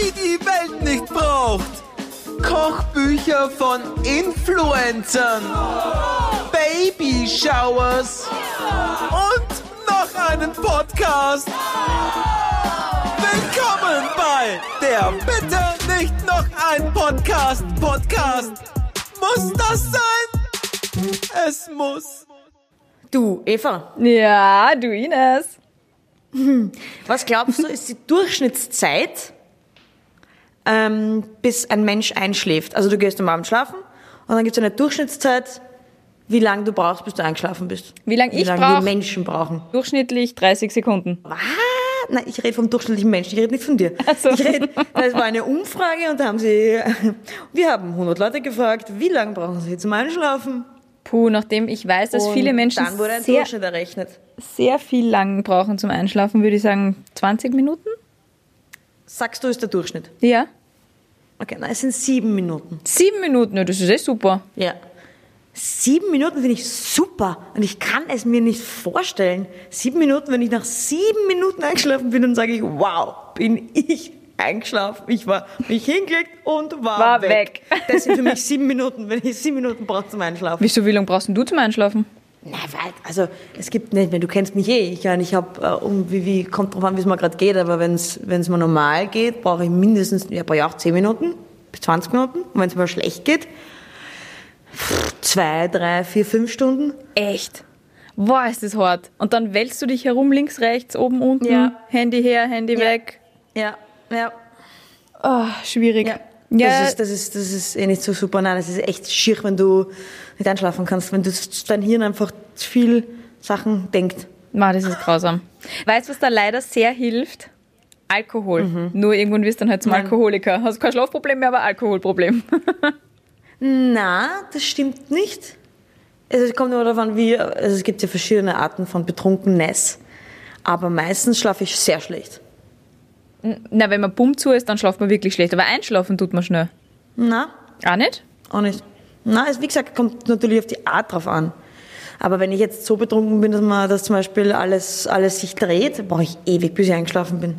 die die Welt nicht braucht. Kochbücher von Influencern. Baby Showers. Und noch einen Podcast. Willkommen bei der Bitte nicht noch ein Podcast. Podcast. Muss das sein? Es muss. Du, Eva, Ja, du Ines. was glaubst du, ist die Durchschnittszeit, ähm, bis ein Mensch einschläft? Also du gehst am Abend schlafen und dann gibt es eine Durchschnittszeit, wie lange du brauchst, bis du eingeschlafen bist. Wie lang ich lange brauch? die Menschen brauchen. Durchschnittlich 30 Sekunden. Was? Nein, ich rede vom durchschnittlichen Menschen, ich rede nicht von dir. Ach so. Ich rede, das war eine Umfrage und da haben sie, wir haben 100 Leute gefragt, wie lange brauchen sie zum Einschlafen? Puh, nachdem ich weiß, dass Und viele Menschen dann wurde ein sehr, Durchschnitt errechnet. sehr viel lang brauchen zum Einschlafen, würde ich sagen 20 Minuten. Sagst du, ist der Durchschnitt? Ja. Okay, nein, es sind sieben Minuten. Sieben Minuten, ja, das ist eh super. Ja. Sieben Minuten finde ich super und ich kann es mir nicht vorstellen. Sieben Minuten, wenn ich nach sieben Minuten eingeschlafen bin, dann sage ich, wow, bin ich eingeschlafen. Ich war mich hingelegt und war, War weg. weg. Das sind für mich sieben Minuten, wenn ich sieben Minuten brauche zum Einschlafen. Wieso, wie lange brauchst du zum Einschlafen? Na, weil, also es gibt nicht, wenn du kennst mich eh, ich, ich habe, äh, um, wie, wie, kommt drauf an, wie es mir gerade geht, aber wenn es mir normal geht, brauche ich mindestens, ja, brauche ich auch 10 Minuten bis 20 Minuten. Und wenn es mir schlecht geht, zwei, drei, vier, fünf Stunden. Echt? Boah, ist das hart. Und dann wälzt du dich herum, links, rechts, oben, unten, Ja. Handy her, Handy Ja. weg. Ja, ja. Oh, schwierig. Ja. Ja, Das, ist, das, ist, das ist eh nicht so super. Nein, das ist echt schier, wenn du nicht einschlafen kannst, wenn du, dein Hirn einfach zu viel Sachen denkt. Ma, das ist grausam. Weißt du, was da leider sehr hilft? Alkohol. Nur irgendwann wirst du dann halt zum Mhm. Nein. Alkoholiker. Hast kein Schlafproblem mehr, aber Alkoholproblem. Na, das stimmt nicht. Also es kommt nur darauf an, wie, also es gibt ja verschiedene Arten von Betrunkenness, aber meistens schlafe ich sehr schlecht. Na, wenn man bumm zu ist, dann schlaft man wirklich schlecht. Aber einschlafen tut man schnell. Na, Auch nicht? auch nicht. Na, es, wie gesagt, kommt natürlich auf die Art drauf an. Aber wenn ich jetzt so betrunken bin, dass man, dass zum Beispiel alles, alles sich dreht, brauche ich ewig, bis ich eingeschlafen bin.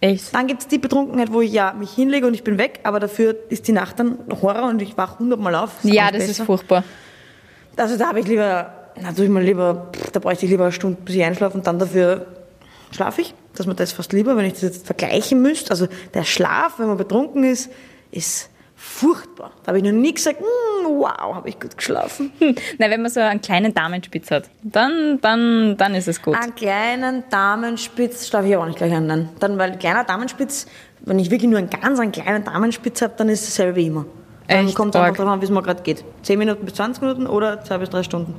Echt? Dann gibt es die Betrunkenheit, wo ich ja mich hinlege und ich bin weg, aber dafür ist die Nacht dann Horror und ich wach hundertmal auf. Ja, auch das ist besser. furchtbar. Also da habe ich lieber, na tue ich mal lieber, da bräuchte ich lieber eine Stunde, bis ich einschlafe und dann dafür schlafe ich. Dass man das fast lieber, wenn ich das jetzt vergleichen müsste. Also der Schlaf, wenn man betrunken ist, ist furchtbar. Da habe ich noch nie gesagt, "Mm, wow, habe ich gut geschlafen. Na, wenn man so einen kleinen Damenspitz hat, dann, dann, dann ist es gut. Einen kleinen Damenspitz schlafe ich auch nicht gleich an. Nein. Dann, weil ein kleiner Damenspitz, wenn ich wirklich nur einen ganz einen kleinen Damenspitz habe, dann ist es dasselbe wie immer. Dann Echt kommt es einfach darauf an, wie es mir gerade geht. 10 Minuten bis 20 Minuten oder 2 bis 3 Stunden.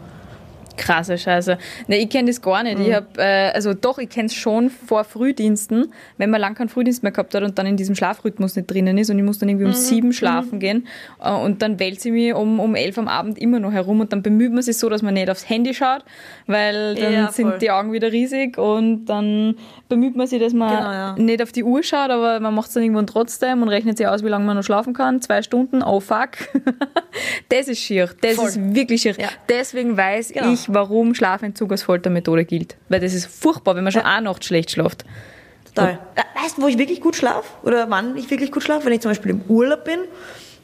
Krasse Scheiße. Ne, ich kenne das gar nicht. Mhm. Ich hab, äh, also doch, ich kenne es schon vor Frühdiensten, wenn man lang keinen Frühdienst mehr gehabt hat und dann in diesem Schlafrhythmus nicht drinnen ist und ich muss dann irgendwie um Mhm. sieben schlafen gehen äh, und dann wälze ich mich um, um elf am Abend immer noch herum und dann bemüht man sich so, dass man nicht aufs Handy schaut, weil dann Ja, sind die Augen wieder riesig und dann bemüht man sich, dass man Genau, ja. nicht auf die Uhr schaut, aber man macht es dann irgendwann trotzdem und rechnet sich aus, wie lange man noch schlafen kann. Zwei Stunden, oh fuck. das ist schier. Das Voll. ist wirklich schier. Ja. Deswegen weiß Genau. ich, warum Schlafentzug als Foltermethode gilt. Weil das ist furchtbar, wenn man schon eine Nacht schlecht schlaft. Total. Äh, Weißt du, wo ich wirklich gut schlafe? Oder wann ich wirklich gut schlafe? Wenn ich zum Beispiel im Urlaub bin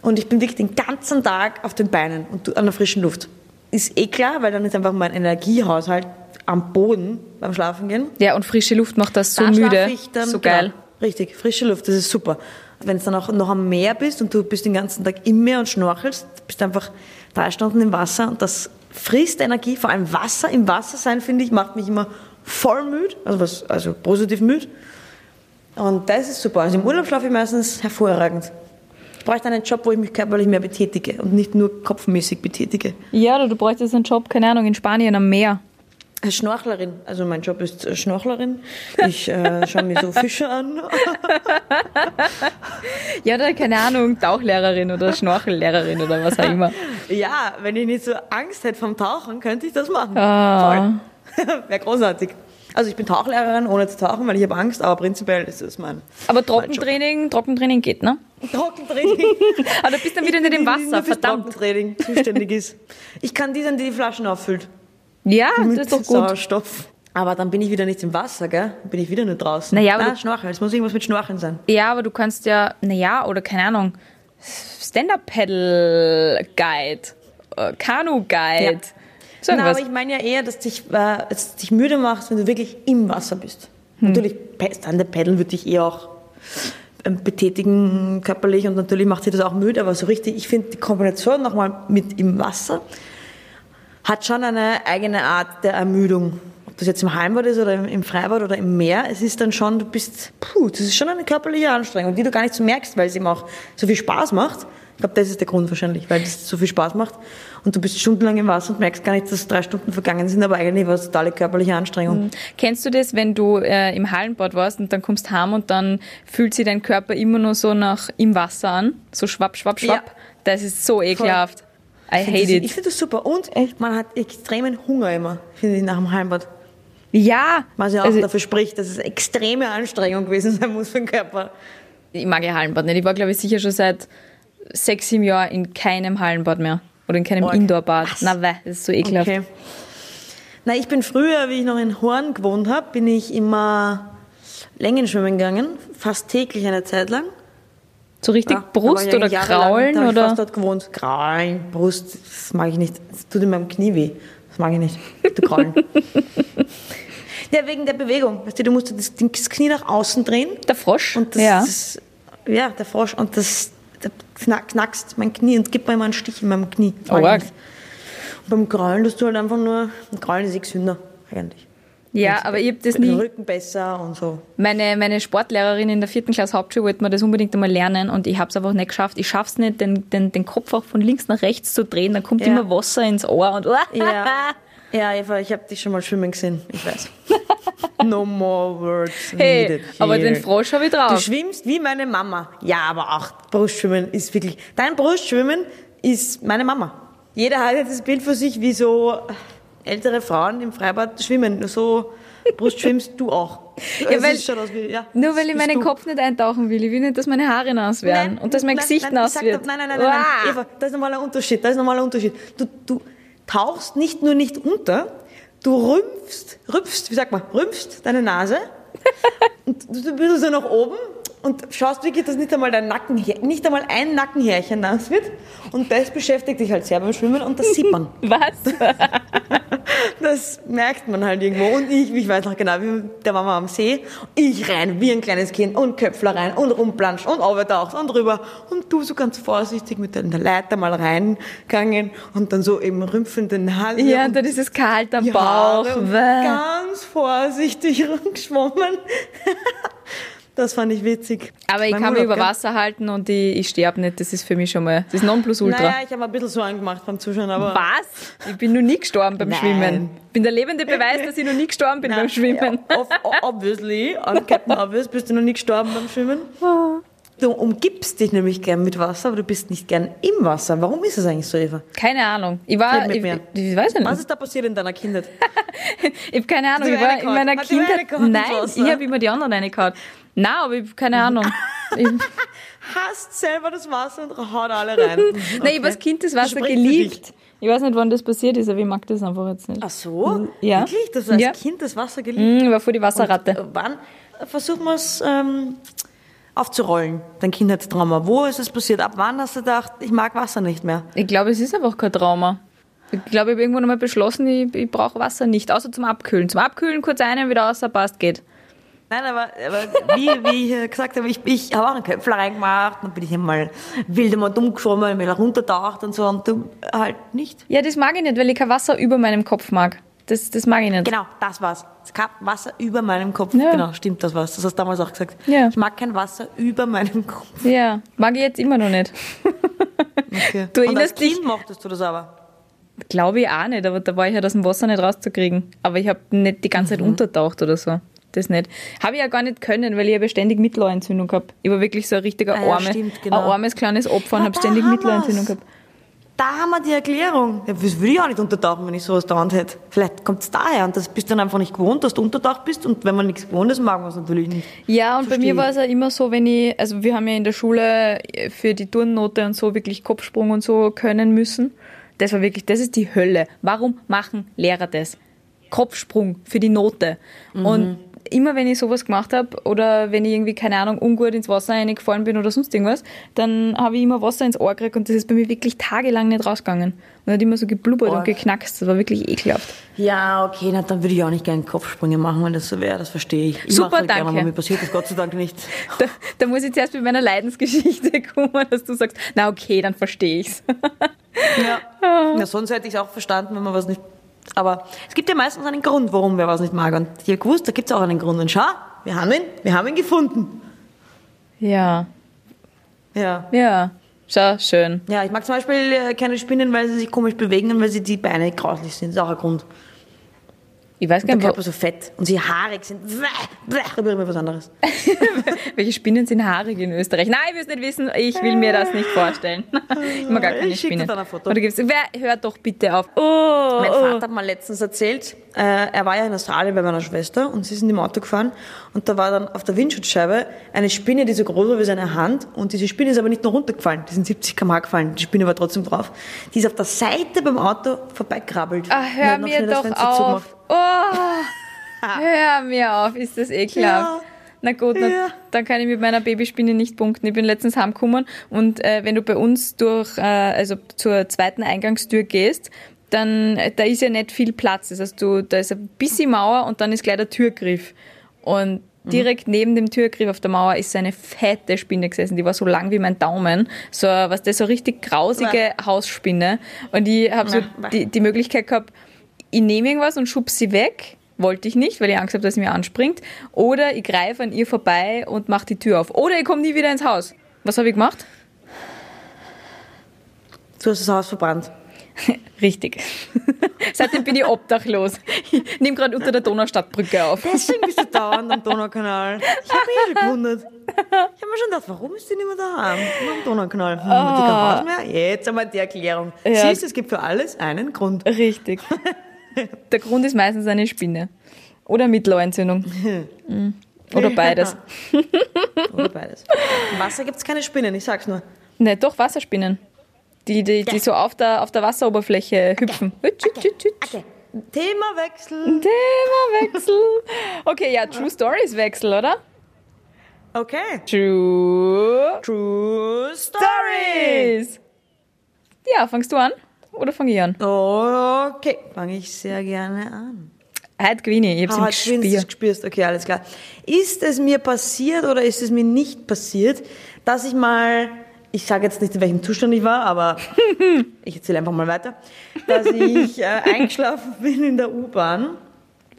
und ich bin wirklich den ganzen Tag auf den Beinen und du- an der frischen Luft. Ist eh klar, weil dann ist einfach mein Energiehaushalt am Boden beim Schlafen gehen. Ja, und frische Luft macht das so da müde. ich dann, so geil. Genau, richtig, frische Luft, das ist super. Wenn es dann auch noch am Meer bist und du bist den ganzen Tag im Meer und schnorchelst, bist einfach drei Stunden im Wasser und das frisst Energie. Vor allem Wasser, im Wasser sein, finde ich, macht mich immer voll müde, also, was, also positiv müde. Und das ist super. Also im Urlaub schlafe ich meistens hervorragend. Ich bräuchte einen Job, wo ich mich körperlich mehr betätige und nicht nur kopfmäßig betätige. Ja, oder du bräuchtest einen Job, keine Ahnung, in Spanien am Meer. Als Schnorchlerin, also mein Job ist äh, Schnorchlerin. Ich äh, schaue mir so Fische an. Ja, oder keine Ahnung, Tauchlehrerin oder Schnorchellehrerin oder was auch immer. Ja, wenn ich nicht so Angst hätte vom Tauchen, könnte ich das machen. Ah. Wäre großartig. Also ich bin Tauchlehrerin, ohne zu tauchen, weil ich habe Angst, aber prinzipiell ist es mein Aber Trockentraining, Trockentraining geht, ne? Trockentraining. Aber du bist dann wieder nicht im Wasser, verdammt. Trockentraining zuständig ist. Ich kann die sein, die die Flaschen auffüllt. Ja, Mit das ist doch gut. Sauerstoff. Aber dann bin ich wieder nicht im Wasser, gell? Dann bin ich wieder nur draußen. Naja, aber du- Schnorcheln. Es muss irgendwas mit Schnorcheln sein. Ja, aber du kannst ja, naja, oder keine Ahnung, Stand-Up-Pedal-Guide, äh, Kanu-Guide. Ja. So Na, aber ich meine ja eher, dass dich, äh, dass dich müde machst, wenn du wirklich im Wasser bist. Hm. Natürlich, Stand Paddeln würde dich eher auch ähm, betätigen körperlich und natürlich macht sie das auch müde, aber so richtig, ich finde die Kombination nochmal mit im Wasser hat schon eine eigene Art der Ermüdung. Ob das jetzt im Heimbad ist oder im- Freibad oder im Meer, es ist dann schon, du bist, puh, das ist schon eine körperliche Anstrengung, die du gar nicht so merkst, weil es eben auch so viel Spaß macht. Ich glaube, das ist der Grund wahrscheinlich, weil es so viel Spaß macht und du bist stundenlang im Wasser und merkst gar nicht, dass drei Stunden vergangen sind, aber eigentlich war es totale körperliche Anstrengung. Kennst du das, wenn du äh, im Hallenbad warst und dann kommst heim und dann fühlt sich dein Körper immer nur so nach im Wasser an? So schwapp, schwapp, schwapp. Ja. Das ist so ekelhaft. I Ich finde hate das- it. Ich finde das super und man hat extremen Hunger immer, finde ich, nach dem Heimbad. Ja, Was ja auch also, dafür spricht, dass es extreme Anstrengung gewesen sein muss für den Körper. ich mag ja Hallenbad nicht. Ich war, glaube ich, sicher schon seit sechs, sieben Jahren in keinem Hallenbad mehr. Oder in keinem. Indoorbad. Na, weh, das ist so ekelhaft. Okay. Na, ich bin früher, wie ich noch in Horn gewohnt habe, bin ich immer Längenschwimmen gegangen, fast täglich eine Zeit lang. So richtig Ja, da Brust oder Kraulen da hab ich oder? fast dort gewohnt. Kraulen, Brust, das mag ich nicht. Das tut in meinem Knie weh. Das mag ich nicht. Du Kraulen. ja, wegen der Bewegung. Weißt du, du musst das, das Knie nach außen drehen. Der Frosch? Und das, ja. das, ja, der Frosch. Und das, da knack, knackst mein Knie und gibt mir immer einen Stich in meinem Knie. Nicht. Und beim Kraulen tust du halt einfach nur, Kraulen ist eh gesünder, eigentlich. ja, aber ich habe das nie. Rücken besser und so. Meine, meine Sportlehrerin in der vierten Klasse Hauptschule wollte mir das unbedingt einmal lernen und ich habe es einfach nicht geschafft. Ich schaff's nicht, den, den, den Kopf auch von links nach rechts zu drehen. Dann kommt Ja. immer Wasser ins Ohr und Ja, ja Eva, ich habe dich schon mal schwimmen gesehen, ich weiß. No more words Hey, needed aber here. den Frosch habe ich Du drauf. schwimmst wie meine Mama. Ja, aber auch Brustschwimmen ist wirklich. Dein Brustschwimmen ist meine Mama. Jeder hat jetzt das Bild für sich, wie so ältere Frauen im Freibad schwimmen. Nur So Brust schwimmst du auch. Es weil- wie, ja, Nur weil ich meinen du. Kopf nicht eintauchen will. Ich will nicht, dass meine Haare nass werden und dass mein nein, Gesicht nein, nass wird. Nein, nein, nein, nein, nein. Eva, da ist nochmal ein Unterschied. Da ist nochmal ein Unterschied. Du, du tauchst nicht nur nicht unter, du rümpfst, rümpfst, wie sagt man, rümpfst deine Nase und du bist so nach oben und schaust wirklich, dass nicht einmal dein Nacken, nicht einmal ein Nackenhärchen nass wird. Und das beschäftigt dich halt sehr beim Schwimmen und das sieht man. Was? Das merkt man halt irgendwo. Und ich, ich weiß noch genau, wie mit der Mama am See. Ich rein wie ein kleines Kind und Köpfler rein und rumplanscht und runtertaucht und rüber. Und du so ganz vorsichtig mit der Leiter mal reingegangen und dann so eben rümpfend den Hals. Ja, und dann ist es kalt am Bauch. Ganz vorsichtig rumgeschwommen. Das fand ich witzig. Aber ich Beim kann mich über gell? Wasser halten und ich, ich sterbe nicht. Das ist für mich schon mal das Nonplusultra. Naja, ich habe ein bisschen Sorgen gemacht beim Zuschauen, aber... Was? Ich bin noch nie gestorben beim Nein. Schwimmen. Ich bin der lebende Beweis, dass ich noch nie gestorben bin beim Schwimmen. Ob- obviously, on Captain Obvious, bist du noch nie gestorben beim Schwimmen. Du umgibst dich nämlich gern mit Wasser, aber du bist nicht gern im Wasser. Warum ist das eigentlich so, Eva? Keine Ahnung. Ich war, ich, mir. ich weiß nicht. Was ist da passiert in deiner Kindheit? Ich habe keine Ahnung. Ich war in meiner Kindheit. Nein, ich habe immer die anderen reingehauen. Nein, aber ich keine Ahnung. ich, Hasst selber das Wasser und haut alle rein. Nein, ich habe okay. als Kind das Wasser Spricht geliebt. Ich weiß nicht, wann das passiert ist, aber ich mag das einfach jetzt nicht. Ach so? Ja. Wirklich? Das als Ja. Kind das Wasser geliebt? Mm, Ich war vor die Wasserratte. Äh, Wann? Versuchen wir es ähm, aufzurollen, dein Kindheitstrauma. Wo ist es passiert? Ab wann hast du gedacht, ich mag Wasser nicht mehr? Ich glaube, es ist einfach kein Trauma. Ich glaube, ich habe irgendwann einmal beschlossen, ich, ich brauche Wasser nicht, außer zum Abkühlen. Zum Abkühlen kurz ein, wieder außer passt, geht. Nein, aber, aber wie, wie ich äh, gesagt habe, ich, ich habe auch einen Köpfler reingemacht, dann bin ich einmal wild einmal dumm geschwommen, bin runtertaucht und so und du halt nicht. Ja, das mag ich nicht, weil ich kein Wasser über meinem Kopf mag. Das, das mag ich nicht. Genau, das war's. Es gab Wasser über meinem Kopf. Ja. Genau, stimmt, das war's. Das hast du damals auch gesagt. Ja. Ich mag kein Wasser über meinem Kopf. Ja, mag ich jetzt immer noch nicht. Okay. Du und als erinnerst dich- Kind mochtest du das aber. Glaube ich auch nicht, aber da war ich halt aus dem Wasser nicht rauszukriegen. Aber ich habe nicht die ganze Mhm. Zeit untertaucht oder so. Das nicht. Habe ich ja gar nicht können, weil ich habe ja ständig Mittelohrentzündung gehabt. Ich war wirklich so ein richtiger Ah ja, Arme, stimmt, genau. ein armes kleines Opfer und habe da ständig Mittelohrentzündung gehabt. Da haben wir die Erklärung. Ja, das würde ich auch nicht untertauchen, wenn ich sowas dauernd hätte. Vielleicht kommt es daher und das bist du dann einfach nicht gewohnt, dass du untertaucht bist und wenn man nichts gewohnt ist, mag man es natürlich nicht. Ja, und bei Verstehe mir war es ja immer so, wenn ich, also wir haben ja in der Schule für die Turnnote und so wirklich Kopfsprung und so können müssen. Das war wirklich, das ist die Hölle. Warum machen Lehrer das? Kopfsprung für die Note. Und immer wenn ich sowas gemacht habe oder wenn ich irgendwie, keine Ahnung, ungut ins Wasser reingefallen bin oder sonst irgendwas, dann habe ich immer Wasser ins Ohr gekriegt und das ist bei mir wirklich tagelang nicht rausgegangen. Und hat immer so geblubbert und Arg. geknackst. Das war wirklich ekelhaft. Ja, okay, na, dann würde ich auch nicht gerne Kopfsprünge machen, wenn das so wäre. Das verstehe ich. ich Super, halt gerne, danke. aber mir passiert das Gott sei Dank nicht. Da, da muss ich zuerst mit meiner Leidensgeschichte kommen, dass du sagst, na okay, dann verstehe ich's. Ja. ja, sonst hätte ich es auch verstanden, wenn man was nicht. Aber es gibt ja meistens einen Grund, warum wer was nicht mag. Und ich habe gewusst, da gibt es auch einen Grund. Und schau, wir haben ihn, wir haben ihn gefunden. Ja, Ja. ja. Schau, schön. Ja, ich mag zum Beispiel äh, keine Spinnen, weil sie sich komisch bewegen und weil sie die Beine grauslich sind. Das ist auch ein Grund. Ich weiß Der gar nicht, Körper so fett und sie haarig sind. Da berührt mir was anderes. welche Spinnen sind haarig in Österreich. Nein, ich will es nicht wissen. Ich will mir das nicht vorstellen. Ich mag gar keine Ich schick dir Spinnen. dann ein Foto. Oder gibt's, wer, hört doch bitte auf. Oh, Mein oh. Vater hat mal letztens erzählt, äh, er war ja in Australien bei meiner Schwester und sie sind im Auto gefahren und da war dann auf der Windschutzscheibe eine Spinne, die so groß war wie seine Hand und diese Spinne ist aber nicht nur runtergefallen, die sind 70 km gefallen, die Spinne war trotzdem drauf. Die ist auf der Seite beim Auto vorbeikrabbelt. Ah, Und hör mir doch auf. Oh, hör mir auf. Ist das ekelhaft. Ja. Na gut, na, Ja. dann kann ich mit meiner Babyspinne nicht punkten. Ich bin letztens heimgekommen und äh, wenn du bei uns durch, äh, also zur zweiten Eingangstür gehst, dann, äh, da ist ja nicht viel Platz. Das heißt, du, da ist ein bisschen Mauer und dann ist gleich der Türgriff. Und direkt neben dem Türgriff auf der Mauer ist eine fette Spinne gesessen. Die war so lang wie mein Daumen. So, was das so richtig grausige Hausspinne. Und ich habe so Bäh. die, die Möglichkeit gehabt, ich nehme irgendwas und schub sie weg. Wollte ich nicht, weil ich Angst habe, dass sie mir anspringt. Oder ich greife an ihr vorbei und mache die Tür auf. Oder ich komme nie wieder ins Haus. Was habe ich gemacht? Du hast das Haus verbrannt. Richtig. Seitdem bin ich obdachlos. Ich nehme gerade unter der Donaustadtbrücke auf. Deswegen bist du dauernd am Donaukanal. Ich habe mich eh schon gewundert. Ich habe mir schon gedacht, warum ist die nicht mehr daheim? Nur am Donaukanal. Hm, hat die kein Haus mehr? Jetzt einmal die Erklärung. Ja. Siehst du, es gibt für alles einen Grund. Richtig. Der Grund ist meistens eine Spinne. Oder Mittelohrentzündung. Mhm. Oder beides. Oder beides. Im Wasser gibt es keine Spinnen, ich sag's nur. Ne, doch Wasserspinnen. Die, die, die so auf der, auf der Wasseroberfläche hüpfen. Hütsch. Okay. Themawechsel. Themawechsel. Okay, ja, True Stories Wechsel, oder? Okay. True True. Stories. Ja, fangst du an? Oder fange ich an? Okay, fange ich sehr gerne an. Heute gewinne ich. Ich hab's Ah, im Gespiel. gespürst. Okay, alles klar. Ist es mir passiert oder ist es mir nicht passiert, dass ich mal, ich sage jetzt nicht, in welchem Zustand ich war, aber ich erzähle einfach mal weiter, dass ich äh, eingeschlafen bin in der U-Bahn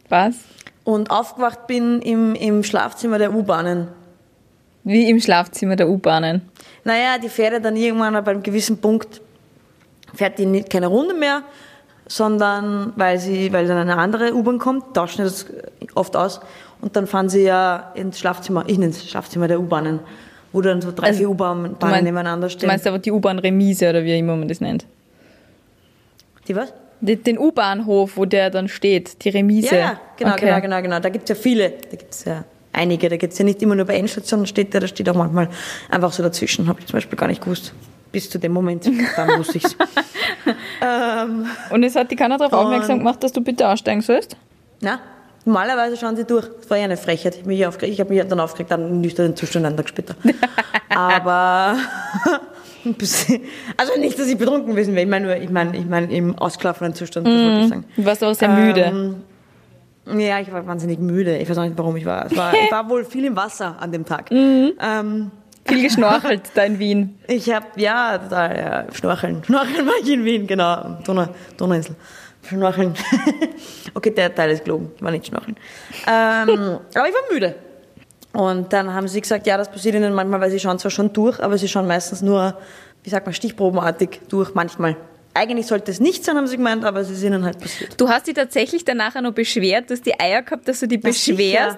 Was? und aufgewacht bin im, im Schlafzimmer der U-Bahnen. Wie im Schlafzimmer der U-Bahnen. Naja, die fährt ja dann irgendwann bei einem gewissen Punkt, fährt die nicht keine Runde mehr, sondern weil sie, weil dann eine andere U-Bahn kommt, tauschen das oft aus und dann fahren sie ja ins Schlafzimmer, ich nenne es Schlafzimmer der U-Bahnen, wo dann so drei, Also, vier U-Bahnen Du nebeneinander Du stehen. meinst aber die U-Bahn-Remise oder wie immer man das nennt. die was? Den U-Bahnhof, wo der dann steht, die Remise. Ja, genau, Okay. genau, genau, genau. Da gibt's ja viele, da gibt's ja einige, da gibt's ja nicht immer nur bei Endstationen steht der, da steht auch manchmal einfach so dazwischen, habe ich zum Beispiel gar nicht gewusst. Bis zu dem Moment, dann wusste ich's. ähm, Und es hat die keiner darauf aufmerksam gemacht, dass du bitte aussteigen sollst? Na, normalerweise schauen sie durch. Das war ja eine Frechheit. Ich habe mich, aufgeregt. ich hab mich dann aufgeregt, dann nüchternen Zustand einen Tag später. Aber, also nicht, dass ich betrunken gewesen wäre. Ich meine nur, ich meine, ich meine im ausgeschlafenen Zustand, das wollte ich sagen. Du warst aber sehr müde. Ähm, ja, ich war wahnsinnig müde. Ich weiß auch nicht, warum ich war. War ich war wohl viel im Wasser an dem Tag. Ähm, Viel geschnorchelt da in Wien. ich habe, ja, total, ja, Schnorcheln. Schnorcheln war ich in Wien, genau. Donau, Donauinsel. Schnorcheln. okay, der Teil ist gelogen. War nicht schnorcheln. Ähm, aber ich war müde. Und dann haben sie gesagt, ja, das passiert ihnen manchmal, weil sie schauen zwar schon durch, aber sie schauen meistens nur, wie sagt man, stichprobenartig durch, manchmal. Eigentlich sollte es nicht sein, haben sie gemeint, aber es ist ihnen halt passiert. Du hast dich tatsächlich danach auch noch beschwert, dass die Eier gehabt, dass du Na, beschwerst,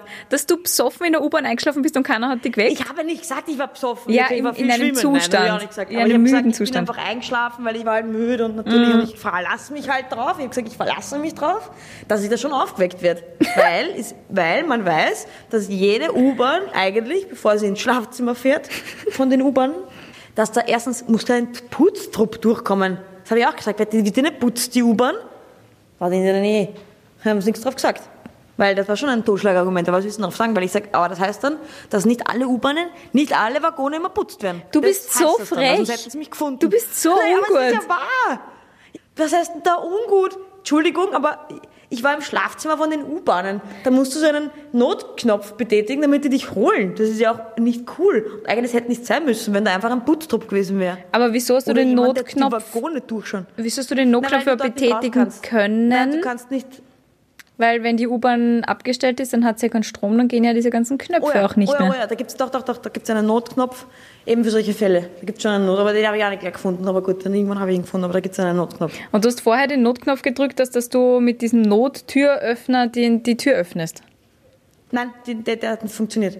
sicher. dass du besoffen in der U-Bahn eingeschlafen bist und keiner hat dich geweckt. Ich habe nicht gesagt, ich war besoffen. Ja, ich war in- in einem. Zustand. Nein, ich auch nicht gesagt. In Aber einem ich habe gesagt, ich bin. Mhm. einfach eingeschlafen, weil ich war halt müde und natürlich und ich verlasse mich halt drauf. Ich habe gesagt, ich verlasse mich drauf, dass ich da schon aufgeweckt werde. weil, ist, weil man weiß, dass jede U-Bahn eigentlich, bevor sie ins Schlafzimmer fährt, von den U-Bahnen, dass da erstens muss da ein Putztrupp durchkommen. Das habe ich auch gesagt, weil die, nicht putzt, die U-Bahn, war die in der Nähe. Haben sie nichts drauf gesagt. Weil das war schon ein Totschlagargument, aber was willst du noch sagen? Weil ich sage, aber das heißt dann, dass nicht alle U-Bahnen, nicht alle Waggone immer putzt werden. Du Das bist heißt so das dann, frech. Hätten sie mich gefunden. Du bist so Nein, aber es ist ungut. ja wahr. Was heißt denn da ungut? Entschuldigung, aber ich war im Schlafzimmer von den U-Bahnen. Da musst du so einen Notknopf betätigen, damit die dich holen. Das ist ja auch nicht cool. Und eigentlich hätte nicht sein müssen, wenn da einfach ein Putztrupp gewesen wäre. Aber wieso hast du Oder den jemand, der die Notknopf, Waggone durchschauen. wieso hast du den Notknopf Nein, betätigen können? Nein, du kannst nicht Weil wenn die U-Bahn abgestellt ist, dann hat sie ja keinen Strom, dann gehen ja diese ganzen Knöpfe auch nicht oh ja, mehr. Oh ja, da gibt's doch, doch, doch, da gibt's einen Notknopf, eben für solche Fälle. Da gibt's schon einen Not, aber den habe ich auch nicht gleich gefunden. Aber gut, dann irgendwann habe ich ihn gefunden, aber da gibt's einen Notknopf. Und du hast vorher den Notknopf gedrückt, dass, dass du mit diesem Nottüröffner die, die Tür öffnest. Nein, die, der, der hat nicht funktioniert.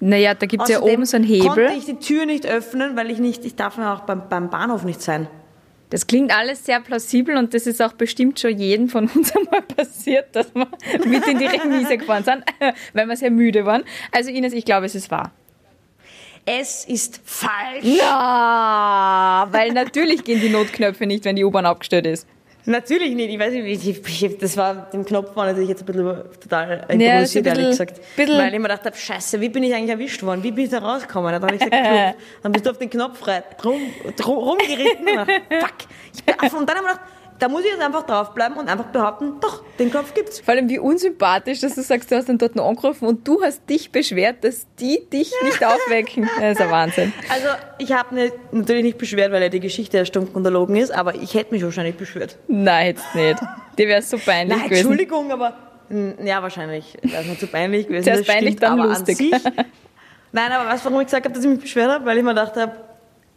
Naja, da gibt es ja oben so einen Hebel. konnte ich die Tür nicht öffnen, weil ich nicht, ich darf ja auch beim, beim Bahnhof nicht sein. Das klingt alles sehr plausibel und das ist auch bestimmt schon jedem von uns einmal passiert, dass wir mit in die Remise gefahren sind, weil wir sehr müde waren. Also Ines, ich glaube, es ist wahr. Es ist falsch. Ja, weil natürlich gehen die Notknöpfe nicht, wenn die U-Bahn abgestellt ist. Natürlich nicht. Ich weiß nicht, ich, ich, das war, den Knopf war natürlich jetzt ein bisschen total Ja, improvisiert, ehrlich gesagt. bisschen- Weil ich mir gedacht habe, scheiße, wie bin ich eigentlich erwischt worden? Wie bin ich da rausgekommen? Dann habe ich gesagt, Knopf. dann bist du auf den Knopf frei, rum, drum, rumgeritten. Und dachte, Fuck. Ich bin, und dann habe ich gedacht, da muss ich jetzt einfach draufbleiben und einfach behaupten, doch, den Knopf gibt's. Vor allem wie unsympathisch, dass du sagst, du hast dann dort noch angerufen und du hast dich beschwert, dass die dich nicht aufwecken. Das ist ein Wahnsinn. Also, ich habe mich natürlich nicht beschwert, weil ja die Geschichte ja stumpf unterlogen ist, aber ich hätte mich wahrscheinlich beschwert. Nein, jetzt nicht. Dir wäre es so peinlich Nein, gewesen. Entschuldigung, aber ja, wahrscheinlich. Das ist mir zu peinlich gewesen. Zuerst peinlich, stimmt, dann aber lustig. Sich, nein, aber weißt du, warum ich gesagt habe, dass ich mich beschwert habe? Weil ich mir gedacht habe,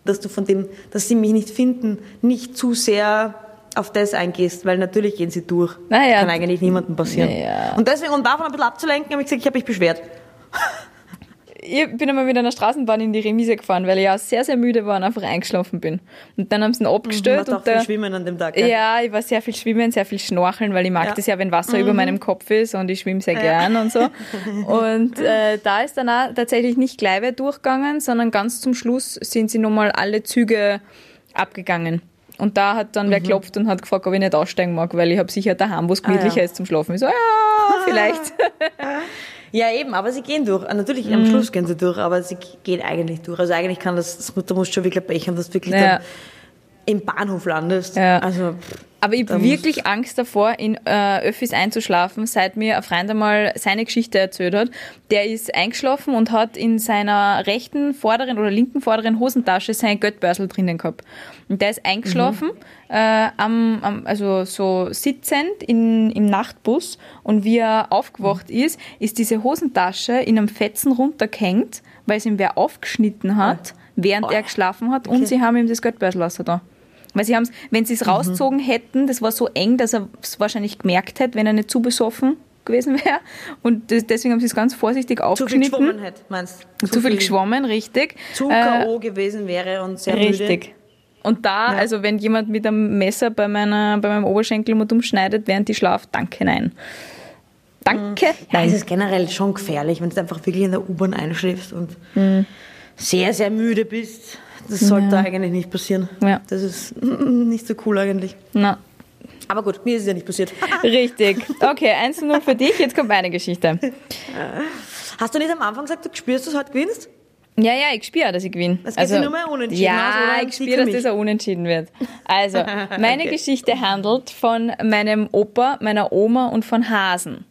dass du von dem, dass sie mich nicht finden, nicht zu sehr auf das eingehst, weil natürlich gehen sie durch. Naja. Kann eigentlich niemandem passieren. Naja. Und deswegen, um davon ein bisschen abzulenken, habe ich gesagt, ich habe mich beschwert. Ich bin einmal mit einer Straßenbahn in die Remise gefahren, weil ich ja sehr, sehr müde war und einfach eingeschlafen bin. Und dann haben sie ihn Du abgestellt. warst auch und viel schwimmen an dem Tag. gell? ja, ich war sehr viel schwimmen, sehr viel schnorcheln, weil ich mag Ja. das ja, wenn Wasser über meinem Kopf ist und ich schwimme sehr gern und so. Und äh, da ist dann auch tatsächlich nicht gleich wer durchgegangen, sondern ganz zum Schluss sind sie nochmal alle Züge abgegangen. Und da hat dann wer klopft und hat gefragt, ob ich nicht aussteigen mag, weil ich habe sicher daheim, wo es gemütlicher ja. ist zum Schlafen. Ich so, ja, vielleicht. Ja, eben, aber sie gehen durch. Ah, Natürlich, Mhm. am Schluss gehen sie durch, aber sie gehen eigentlich durch. Also eigentlich kann das, das da musst du schon wirklich haben, dass du wirklich Ja. dann im Bahnhof landest. Ja. Also, pff, Aber ich habe muss- wirklich Angst davor, in äh, Öffis einzuschlafen, seit mir ein Freund einmal seine Geschichte erzählt hat. Der ist eingeschlafen und hat in seiner rechten vorderen oder linken vorderen Hosentasche sein Geldbörsel drinnen gehabt. Und der ist eingeschlafen, äh, am, am, also so sitzend in, im Nachtbus. Und wie er aufgewacht ist, ist diese Hosentasche in einem Fetzen runtergehängt, weil es ihm wer aufgeschnitten hat, während er geschlafen hat. Und sie haben ihm das Geldbörsel da. Weil sie haben's, wenn sie es Mhm. rausgezogen hätten, das war so eng, dass er es wahrscheinlich gemerkt hätte, wenn er nicht zu besoffen gewesen wäre. Und deswegen haben sie es ganz vorsichtig zu viel aufgeschnitten. geschwommen hätte, meinst du? Zu viel geschwommen, richtig. Zu Äh, K.O. gewesen wäre und sehr müde. Richtig. Und da, also wenn jemand mit einem Messer bei, meiner, bei meinem Oberschenkel mal umschneidet, während ich schlafe, danke, nein. Danke, Ja, es ist generell schon gefährlich, wenn du einfach wirklich in der U-Bahn einschläfst und Mhm. sehr, sehr müde bist. Das sollte eigentlich nicht passieren. Ja. Das ist nicht so cool eigentlich. Na, Aber gut, mir ist es ja nicht passiert. richtig. Okay, 1 zu 0 für dich, jetzt kommt meine Geschichte. Hast du nicht am Anfang gesagt, du spürst, dass du heute gewinnst? Ja, ja, ich spüre, dass ich gewinne. Es geht sich nur mehr unentschieden Ja, aus, ich für dass das ein Unentschieden wird. Also, meine Okay. Geschichte handelt von meinem Opa, meiner Oma und von Hasen.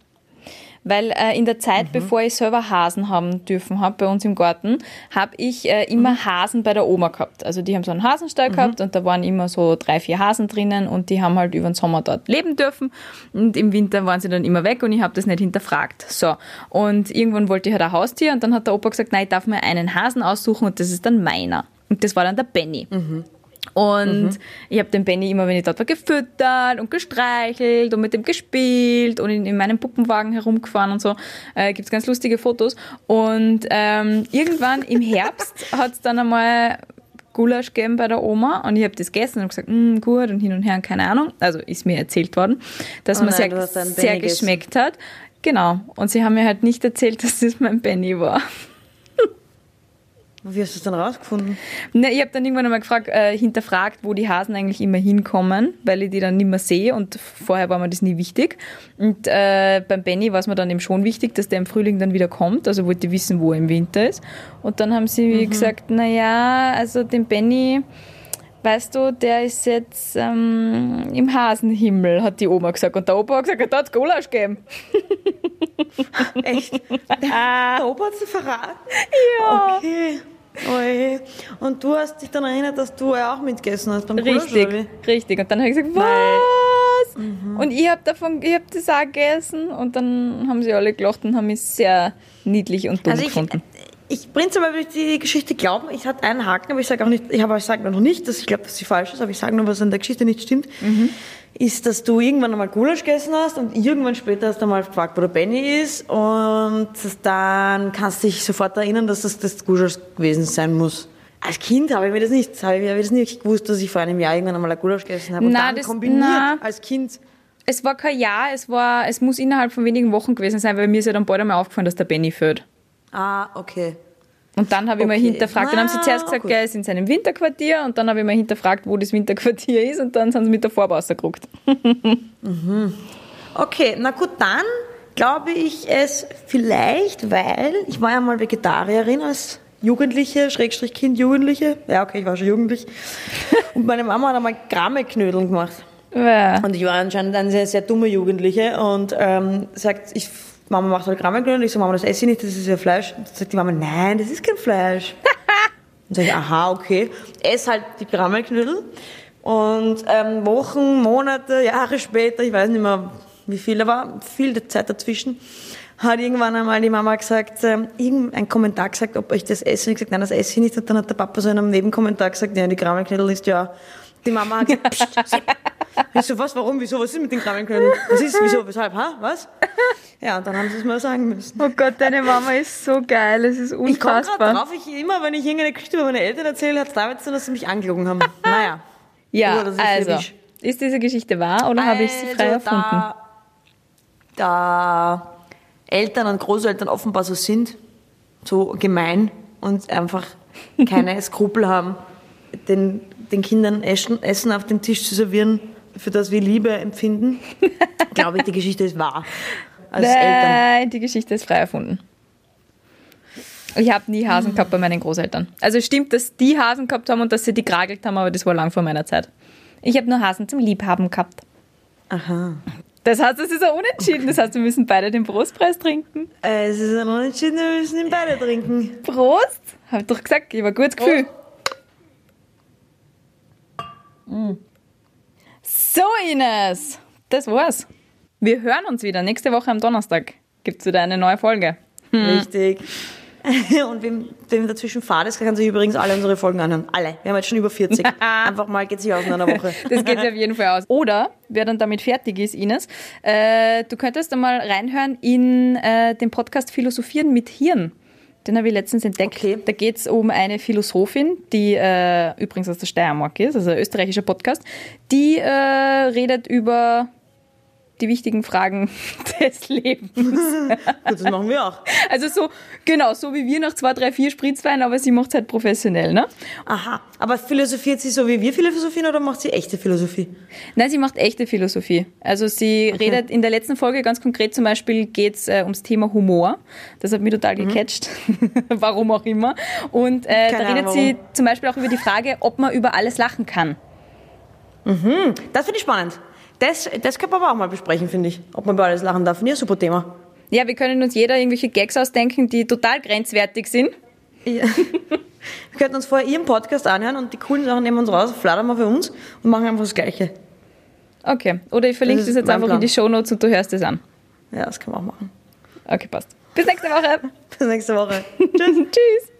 Weil äh, in der Zeit, bevor ich selber Hasen haben dürfen habe bei uns im Garten, habe ich äh, immer Hasen bei der Oma gehabt. Also die haben so einen Hasenstall gehabt und da waren immer so drei, vier Hasen drinnen und die haben halt über den Sommer dort leben dürfen und im Winter waren sie dann immer weg und ich habe das nicht hinterfragt. So, und irgendwann wollte ich halt ein Haustier und dann hat der Opa gesagt, nein, ich darf mir einen Hasen aussuchen und das ist dann meiner. Und das war dann der Benny. Und ich habe den Benny immer, wenn ich dort war, gefüttert und gestreichelt und mit dem gespielt und in, in meinem Puppenwagen herumgefahren und so. Äh, gibt's ganz lustige Fotos. Und ähm, irgendwann im Herbst hat's dann einmal Gulasch gegeben bei der Oma und ich habe das gegessen und gesagt, mm, gut und hin und her und keine Ahnung. Also ist mir erzählt worden, dass Oh nein, sehr, sehr geschmeckt hat. Genau. Und sie haben mir halt nicht erzählt, dass das mein Benny war. Wie hast du das dann rausgefunden? Na, ich habe dann irgendwann einmal gefragt, äh, hinterfragt, wo die Hasen eigentlich immer hinkommen, weil ich die dann nicht mehr sehe und vorher war mir das nie wichtig. Und äh, beim Benny war es mir dann eben schon wichtig, dass der im Frühling dann wieder kommt, also wollte ich wissen, wo er im Winter ist. Und dann haben sie gesagt, na ja, also den Benny, weißt du, der ist jetzt ähm, im Hasenhimmel, hat die Oma gesagt. Und der Opa hat gesagt, da hat es Gulasch gegeben. Echt? Der Opa hat sie verraten? Ja. Okay. Oje. Und du hast dich dann erinnert, dass du auch mitgegessen hast beim Gulasch, Richtig, wie? richtig. Und dann habe ich gesagt, was? Und ich habe davon, ich habe das auch gegessen und dann haben sie alle gelacht und haben mich sehr niedlich und dumm Also ich, gefunden. Ich prinzipiell würde ich die Geschichte glauben. Ich hatte einen Haken, aber ich sage auch nicht, ich habe ich sage noch nicht, dass ich glaube, dass sie falsch ist, aber ich sage nur, was an der Geschichte nicht stimmt. Ist, dass du irgendwann einmal Gulasch gegessen hast und irgendwann später hast du mal gefragt, wo der Benny ist und dann kannst du dich sofort erinnern, dass das das Gulasch gewesen sein muss. Als Kind habe ich mir das nicht, habe ich mir das nicht gewusst, dass ich vor einem Jahr irgendwann einmal ein Gulasch gegessen habe. Und Na, dann das- kombiniert na. als Kind. Es war kein Jahr, es war, es muss innerhalb von wenigen Wochen gewesen sein, weil mir ist ja dann bald einmal aufgefallen, dass der Benny fehlt. Ah, okay. Und dann habe ich mal Okay. hinterfragt. Dann haben sie zuerst gesagt, er ist in seinem Winterquartier und dann habe ich mal hinterfragt, wo das Winterquartier ist und dann sind sie mit der Farbe rausgeguckt. Okay, na gut, dann glaube ich es vielleicht, weil ich war ja mal Vegetarierin als Jugendliche, Schrägstrich Kind, Jugendliche. Ja, okay, ich war schon jugendlich. Und meine Mama hat einmal Krammelknödeln gemacht. Ja. Und ich war anscheinend eine sehr, sehr dumme Jugendliche und ähm, sagt, ich, Mama macht halt Krammelknödel. Ich so, Mama, das esse ich nicht, das ist ja Fleisch. Und sagt die Mama, nein, das ist kein Fleisch. Und sage ich, aha, okay. Ess halt die Krammelknödel. Und ähm, Wochen, Monate, Jahre später, ich weiß nicht mehr, wie viel, aber viel der Zeit dazwischen, hat irgendwann einmal die Mama gesagt, ähm, irgendein Kommentar gesagt, ob ich das esse. Und ich gesagt, nein, das esse ich nicht. Und dann hat der Papa so in einem Nebenkommentar gesagt, ja, die Krammelknödel ist ja... Die Mama hat gesagt, pst. Ich so, was, warum, wieso, was ist mit den Krammelknödeln? Was ist, wieso, weshalb, ha, was? Ja, und dann haben sie es mal sagen müssen. Oh Gott, deine Mama ist so geil, es ist Ich komme gerade unfassbar. drauf, ich immer, wenn ich irgendeine Geschichte über meine Eltern erzähle, hat es damit zu tun, dass sie mich angelogen haben. Naja. Ja, ist also, typisch. ist diese Geschichte wahr oder habe ich sie frei Also, erfunden? Da, da Eltern und Großeltern offenbar so sind, so gemein und einfach keine Skrupel haben, den, den Kindern Essen, Essen auf den Tisch zu servieren, für das wir Liebe empfinden, glaube ich, die Geschichte ist wahr. Als Eltern. Nein, die Geschichte ist frei erfunden. Ich habe nie Hasen gehabt bei meinen Großeltern. Also es stimmt, dass die Hasen gehabt haben und dass sie die kragelt haben, aber das war lang vor meiner Zeit. Ich habe nur Hasen zum Liebhaben gehabt. Aha. Das heißt, es ist ein Unentschieden. Das heißt, wir müssen beide den Prostpreis trinken. Äh, es ist ein Unentschieden, wir müssen ihn beide trinken. Prost! Hab doch gesagt, ich war gutes Gefühl. Mm. So, Ines, das war's. Wir hören uns wieder. Nächste Woche am Donnerstag gibt's wieder eine neue Folge. Richtig. Und wem, wem dazwischen fahrt ist, kann sich übrigens alle unsere Folgen anhören. Alle. Wir haben jetzt schon über 40. Einfach mal geht sich aus in einer Woche. Das geht sich auf jeden Fall aus. Oder, wer dann damit fertig ist, Ines, äh, du könntest einmal reinhören in äh, den Podcast Philosophieren mit Hirn. Den habe ich letztens entdeckt. Okay. Da geht es um eine Philosophin, die äh, übrigens aus der Steiermark ist, also ein österreichischer Podcast, die äh, redet über die wichtigen Fragen des Lebens. Gut, das machen wir auch. Also so, genau, so wie wir nach zwei, drei, vier Spritzwein, aber sie macht es halt professionell, ne? Aha. Aber philosophiert sie so wie wir philosophieren oder macht sie echte Philosophie? Nein, sie macht echte Philosophie. Also sie redet in der letzten Folge ganz konkret zum Beispiel geht's äh, ums Thema Humor. Das hat mich total gecatcht. warum auch immer. Und äh, da redet Ahnung, sie zum Beispiel auch über die Frage, ob man über alles lachen kann. Das finde ich spannend. Das, das können wir aber auch mal besprechen, finde ich. Ob man über alles lachen darf. Ein super Thema. Ja, wir können uns jeder irgendwelche Gags ausdenken, die total grenzwertig sind. Ja. Wir könnten uns vorher ihren Podcast anhören und die coolen Sachen nehmen wir uns raus, flattern wir für uns und machen einfach das Gleiche. Okay. Oder ich verlinke Das das, jetzt einfach Plan. in die Shownotes und du hörst es an. Ja, das können wir auch machen. Okay, passt. Bis nächste Woche. Bis nächste Woche. Tschüss.